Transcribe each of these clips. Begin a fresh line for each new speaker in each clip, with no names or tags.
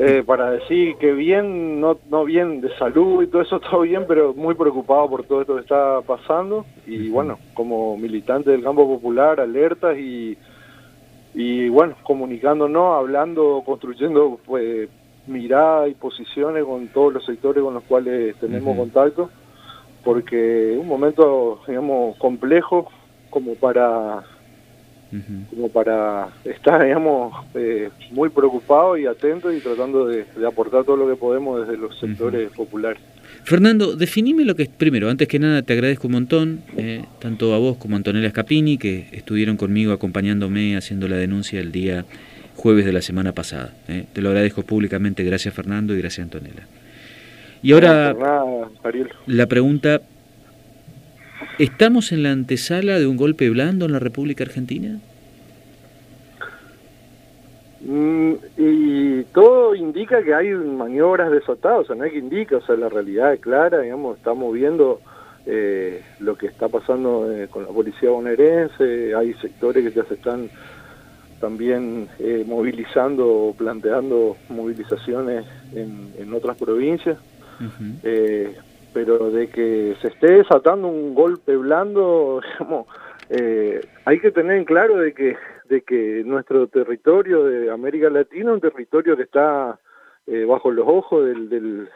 Eh, para decir que bien, no, no bien de salud y todo eso, todo bien, pero muy preocupado por todo esto que está pasando. Y bueno, como militante del campo popular, alertas y, y bueno, comunicándonos, hablando, construyendo pues, miradas y posiciones con todos los sectores con los cuales tenemos contacto, porque es un momento, digamos, complejo como para como para estar, digamos, eh, muy preocupado y atento y tratando de, aportar todo lo que podemos desde los sectores populares.
Fernando, definime lo que es, primero, antes que nada te agradezco un montón, eh, tanto a vos como a Antonella Scapini, que estuvieron conmigo acompañándome haciendo la denuncia el día jueves de la semana pasada. Eh. Te lo agradezco públicamente, gracias Fernando y gracias Antonella. Y ahora, la pregunta ¿Estamos en la antesala de un golpe blando en la República Argentina?
Mm, y todo indica que hay maniobras desatadas, o sea, no hay que indica, o sea, la realidad es clara, digamos, estamos viendo eh, lo que está pasando eh, con la policía bonaerense, hay sectores que ya se están también eh, movilizando o planteando movilizaciones en, otras provincias pero de que se esté desatando un golpe blando, digamos, eh, hay que tener en claro de que, de que nuestro territorio de América Latina es un territorio que está eh, bajo los ojos del,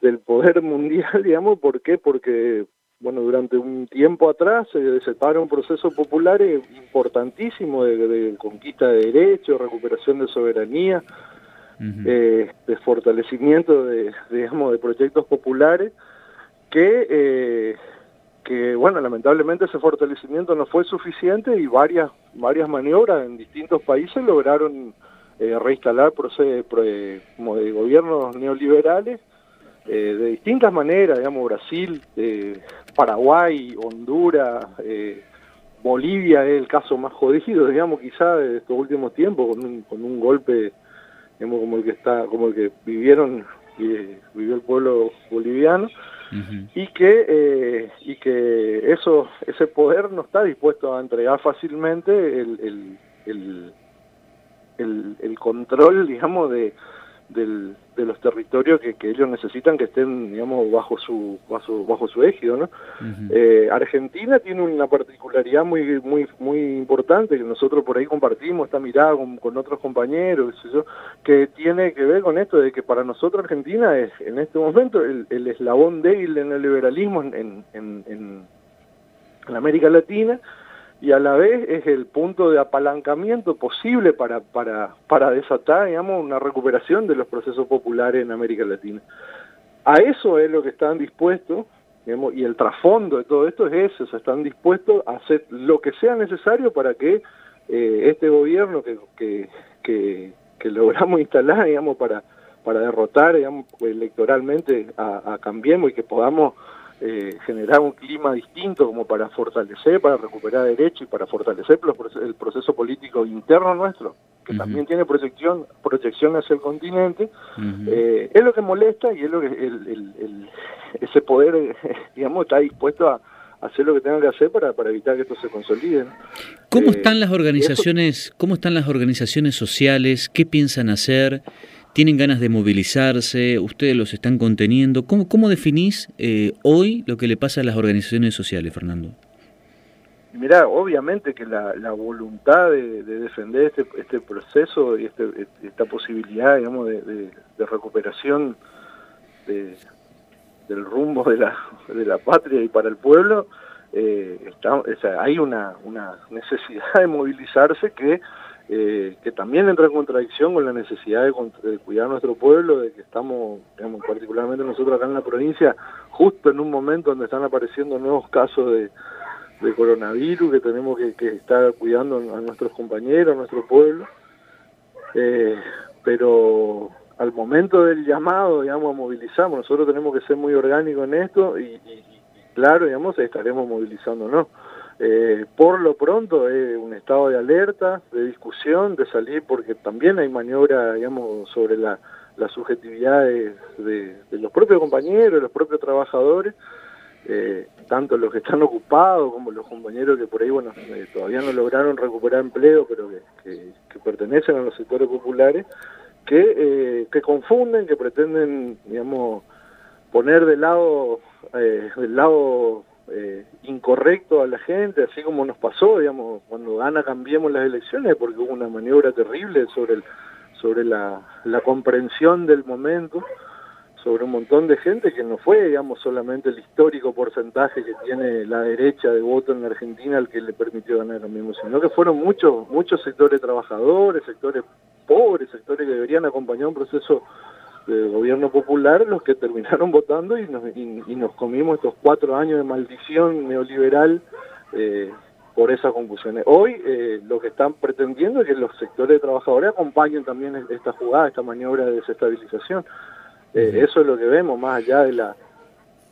del, poder mundial, digamos, ¿por qué? Porque bueno, durante un tiempo atrás se desataron procesos populares importantísimos de, de, conquista de derechos, recuperación de soberanía, eh, de fortalecimiento de, digamos, de proyectos populares que, eh, que, bueno, lamentablemente ese fortalecimiento no fue suficiente y varias, varias maniobras en distintos países lograron eh, reinstalar procesos como de gobiernos neoliberales de distintas maneras, digamos, Brasil, Paraguay, Honduras, Bolivia es el caso más jodido, digamos, quizá de estos últimos tiempos, con un, con un golpe como el que está, como el que vivieron y vivió el pueblo boliviano y que eh, y que eso ese poder no está dispuesto a entregar fácilmente el, el, el, el control digamos de del, de los territorios que, que, ellos necesitan que estén, digamos, bajo su bajo, bajo su égido, ¿no? eh, Argentina tiene una particularidad muy muy muy importante que nosotros por ahí compartimos esta mirada con, con otros compañeros, que tiene que ver con esto de que para nosotros Argentina es en este momento el, el eslabón débil en el liberalismo en, en, en, en América Latina y a la vez es el punto de apalancamiento posible para, para, para desatar, digamos, una recuperación de los procesos populares en América Latina. A eso es lo que están dispuestos, digamos, y el trasfondo de todo esto es eso, están dispuestos a hacer lo que sea necesario para que eh, este gobierno que, que, que, logramos instalar, digamos, para, para derrotar, digamos, electoralmente a Cambiemos y que podamos eh, generar un clima distinto como para fortalecer, para recuperar derechos y para fortalecer el proceso político interno nuestro, que también tiene proyección, proyección hacia el continente, eh, es lo que molesta y es lo que el, ese poder, digamos, está dispuesto a, hacer lo que tenga que hacer para, para evitar que esto se consolide.
¿Cómo eh, están las organizaciones, cómo están las organizaciones sociales? ¿Qué piensan hacer? Tienen ganas de movilizarse, ustedes los están conteniendo. ¿Cómo, cómo definís eh, hoy lo que le pasa a las organizaciones sociales, Fernando?
Mirá, obviamente que la, la voluntad de, defender este, este proceso y este, esta posibilidad, digamos, de, recuperación del rumbo de la, de la patria y para el pueblo, eh, hay una, una necesidad de movilizarse que eh, que también entra en contradicción con la necesidad de, cuidar nuestro pueblo, de que estamos, digamos, particularmente nosotros acá en la provincia, justo en un momento donde están apareciendo nuevos casos de, coronavirus, que tenemos que, estar cuidando a nuestros compañeros, a nuestro pueblo. Eh, pero al momento del llamado, digamos, a movilizar, nosotros tenemos que ser muy orgánicos en esto y, y claro, digamos, estaremos movilizándonos. Eh, por lo pronto es un estado de alerta, de discusión, de salir, porque también hay maniobra, digamos, sobre la, las subjetividades de, los propios compañeros, de los propios trabajadores, eh, tanto los que están ocupados como los compañeros que por ahí, bueno, eh, todavía no lograron recuperar empleo, pero que, pertenecen a los sectores populares, que, que confunden, que pretenden, digamos, poner de lado, del lado eh, incorrecto a la gente, así como nos pasó, digamos, cuando gana cambiemos las elecciones, porque hubo una maniobra terrible sobre sobre la, la comprensión del momento, sobre un montón de gente que no fue, digamos, solamente el histórico porcentaje que tiene la derecha de voto en Argentina el que le permitió ganar mismo, sino que fueron muchos, muchos sectores trabajadores, sectores pobres, sectores que deberían acompañar un proceso de gobierno popular, los que terminaron votando y nos, y, nos comimos estos cuatro años de maldición neoliberal eh, por esas confusiones. Hoy eh, lo que están pretendiendo es que los sectores de trabajadores acompañen también esta jugada, esta maniobra de desestabilización. Eh, eso es lo que vemos, más allá de la...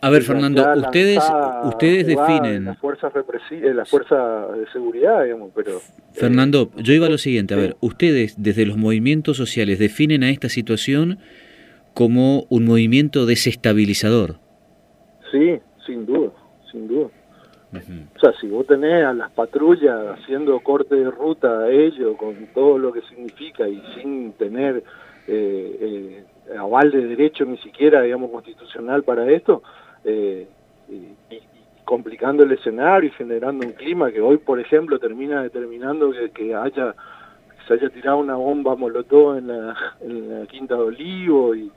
A ver, Fernando, ustedes, ustedes definen...
Las fuerzas, eh, la fuerza de seguridad, digamos, pero...
Fernando, yo iba a lo siguiente, a ver, ustedes desde los movimientos sociales definen a esta situación como un movimiento desestabilizador.
Sí, sin duda, sin duda. O sea, si vos tenés a las patrullas haciendo corte de ruta a ellos, con todo lo que significa y sin tener eh, eh, aval de derecho ni siquiera, digamos, constitucional para esto, eh, y, complicando el escenario y generando un clima que hoy, por ejemplo, termina determinando que, que haya se haya tirado una bomba molotov en la, en la Quinta de Olivo y,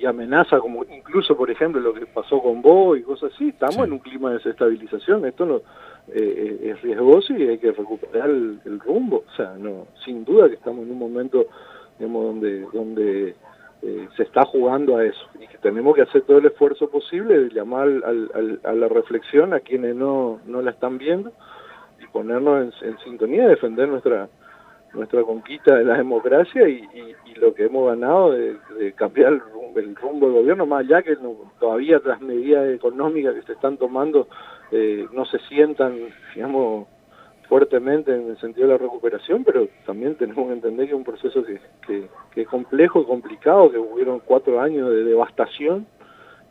y amenaza como incluso por ejemplo lo que pasó con vos y cosas así. Estamos en un clima de desestabilización. Esto no eh, eh, es riesgoso y hay que recuperar el, rumbo. O sea no sin duda que estamos en un momento digamos donde donde eh, se está jugando a eso y que tenemos que hacer todo el esfuerzo posible de llamar al, a la reflexión a quienes no no la están viendo y ponernos en, en sintonía defender nuestra nuestra conquista de la democracia y, lo que hemos ganado de, cambiar el rumbo, del gobierno, más allá que todavía las medidas económicas que se están tomando eh, no se sientan, digamos, fuertemente en el sentido de la recuperación, pero también tenemos que entender que es un proceso que, que, es complejo, complicado, que hubieron cuatro años de devastación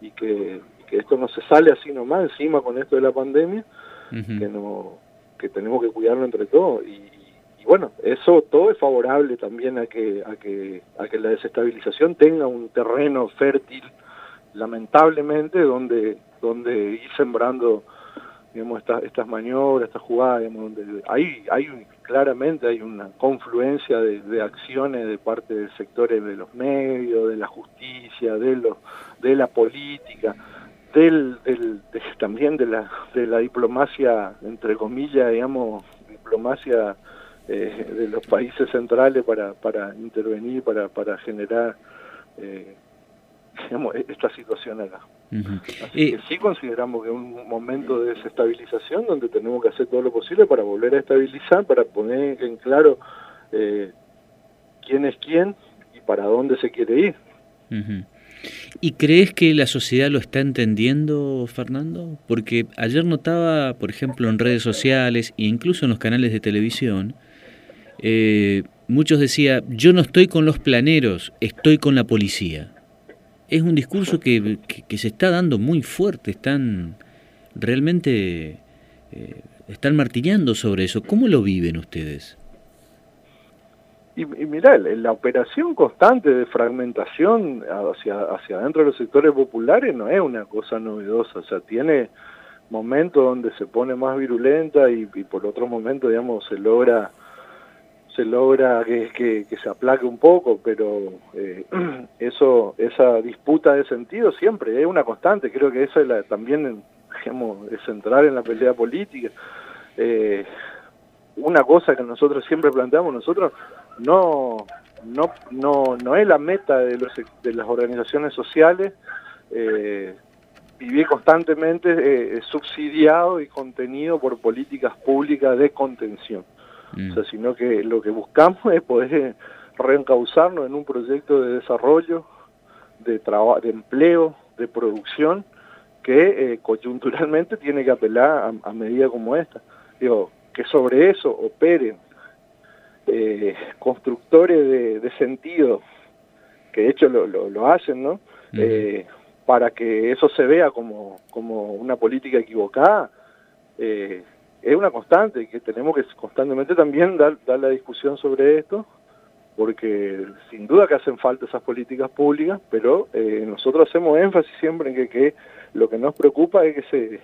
y que, esto no se sale así nomás encima con esto de la pandemia, que no que tenemos que cuidarlo entre todos. Y, y bueno, eso todo es favorable también a que, a que, a que la desestabilización tenga un terreno fértil, lamentablemente, donde, donde ir sembrando digamos, estas, estas maniobras, estas jugadas, digamos, donde hay, claramente hay una confluencia de, acciones de parte de sectores de los medios, de la justicia, de los, de la política, del, del también de la, de la diplomacia, entre comillas, digamos, diplomacia eh, de los países centrales para, para intervenir, para, para generar eh, digamos, e-, esta situación acá. Así que sí consideramos que es un momento de desestabilización donde tenemos que hacer todo lo posible para volver a estabilizar, para poner en claro eh, quién es quién y para dónde se quiere ir.
¿Y crees que la sociedad lo está entendiendo, Fernando? Porque ayer notaba, por ejemplo, en redes sociales e incluso en los canales de televisión, eh, muchos decían, yo no estoy con los planeros, estoy con la policía. Es un discurso que, se está dando muy fuerte, están realmente eh, están martillando sobre eso. ¿Cómo lo viven ustedes?
Y, y la operación constante de fragmentación hacia, hacia adentro de los sectores populares no es una cosa novedosa, o sea, tiene momentos donde se pone más virulenta y, y por otros momentos, digamos, se logra se logra que, se aplaque un poco, pero eh, eso esa disputa de sentido siempre es una constante, creo que eso es también es central en la pelea política. Eh, una cosa que nosotros siempre planteamos, nosotros no, no, no, no es la meta de, los, de las organizaciones sociales eh, vivir constantemente subsidiado y contenido por políticas públicas de contención. Mm. sino que lo que buscamos es poder reencauzarnos en un proyecto de desarrollo, de, de empleo, de producción, que eh, coyunturalmente tiene que apelar a, medidas como esta. Digo, que sobre eso operen eh, constructores de, sentido, que de hecho lo, lo, hacen, ¿no? Eh, para que eso se vea como, como una política equivocada, eh, es una constante que tenemos que constantemente también dar, la discusión sobre esto porque sin duda que hacen falta esas políticas públicas, pero eh, nosotros hacemos énfasis siempre en que, lo que nos preocupa es que se,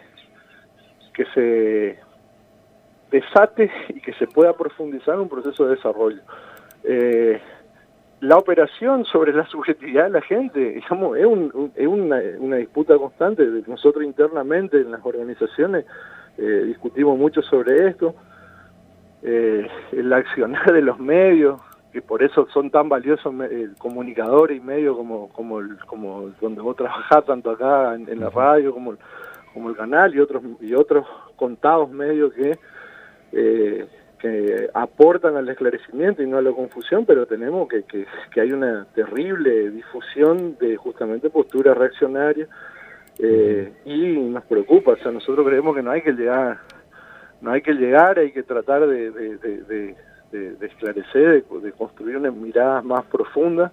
que se desate y que se pueda profundizar un proceso de desarrollo. Eh, la operación sobre la subjetividad de la gente, digamos, es, es una, una, disputa constante. Nosotros internamente en las organizaciones eh, discutimos mucho sobre esto. Eh, el accionar de los medios, que por eso son tan valiosos comunicadores y medios como, como, el, como donde vos trabajás, tanto acá en, la radio como, como el canal y otros, y otros contados medios que eh, que aportan al esclarecimiento y no a la confusión, pero tenemos que, que, que hay una terrible difusión de justamente posturas reaccionarias eh, y nos preocupa, o sea, nosotros creemos que no hay que llegar, no hay que llegar, hay que tratar de, esclarecer, de, construir una mirada más profunda,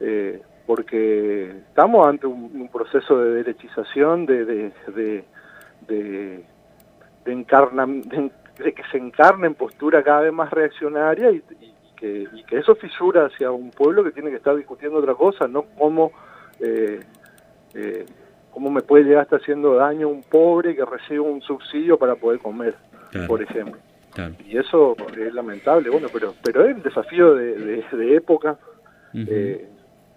eh, porque estamos ante un, proceso de derechización, de, de, de, encarna, de que se encarne en postura cada vez más reaccionaria y, que, eso fisura hacia un pueblo que tiene que estar discutiendo otra cosa, no cómo, eh, eh, cómo me puede llegar a estar haciendo daño un pobre que recibe un subsidio para poder comer, por ejemplo. Y eso es lamentable, bueno, pero pero es el desafío de, época, eh,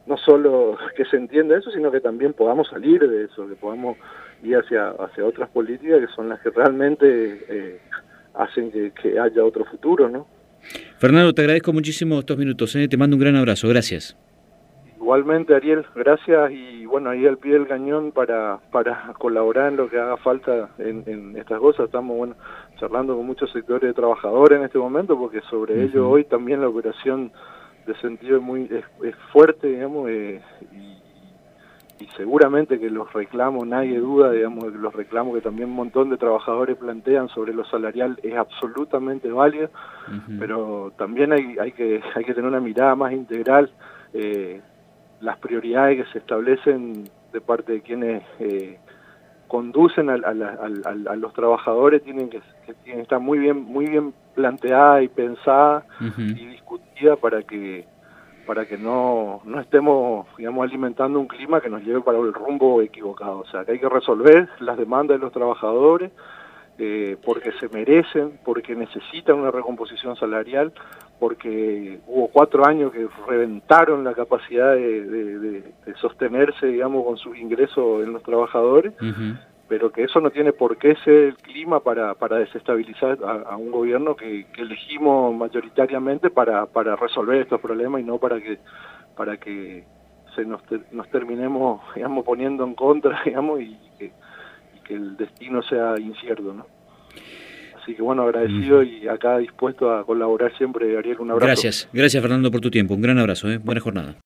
no solo que se entienda eso, sino que también podamos salir de eso, que podamos ir hacia, hacia otras políticas que son las que realmente hacen que, haya otro futuro, ¿no?
Fernando, te agradezco muchísimo estos minutos, ¿eh? te mando un gran abrazo, gracias.
Igualmente, Ariel, gracias y bueno, ahí al pie del cañón para, para colaborar en lo que haga falta en, estas cosas. Estamos bueno charlando con muchos sectores de trabajadores en este momento porque sobre ello hoy también la operación de sentido es muy es, fuerte, digamos, eh, y, y seguramente que los reclamos, nadie duda, digamos, que los reclamos que también un montón de trabajadores plantean sobre lo salarial es absolutamente válido, pero también hay, hay, que, hay que tener una mirada más integral. Eh, las prioridades que se establecen de parte de quienes eh, conducen a, los trabajadores tienen que, que estar muy bien, muy bien planteadas y pensadas y discutidas para que para que no, no estemos, digamos, alimentando un clima que nos lleve para el rumbo equivocado. O sea, que hay que resolver las demandas de los trabajadores eh, porque se merecen, porque necesitan una recomposición salarial, porque hubo cuatro años que reventaron la capacidad de, sostenerse, digamos, con sus ingresos en los trabajadores pero que eso no tiene por qué ser el clima para, para desestabilizar a, un gobierno que, elegimos mayoritariamente para, para resolver estos problemas y no para que para que se nos, nos terminemos digamos poniendo en contra digamos y que, el destino sea incierto no así que bueno agradecido y acá dispuesto a colaborar siempre Ariel un abrazo.
Gracias gracias Fernando por tu tiempo. Un gran abrazo ¿eh? buena jornada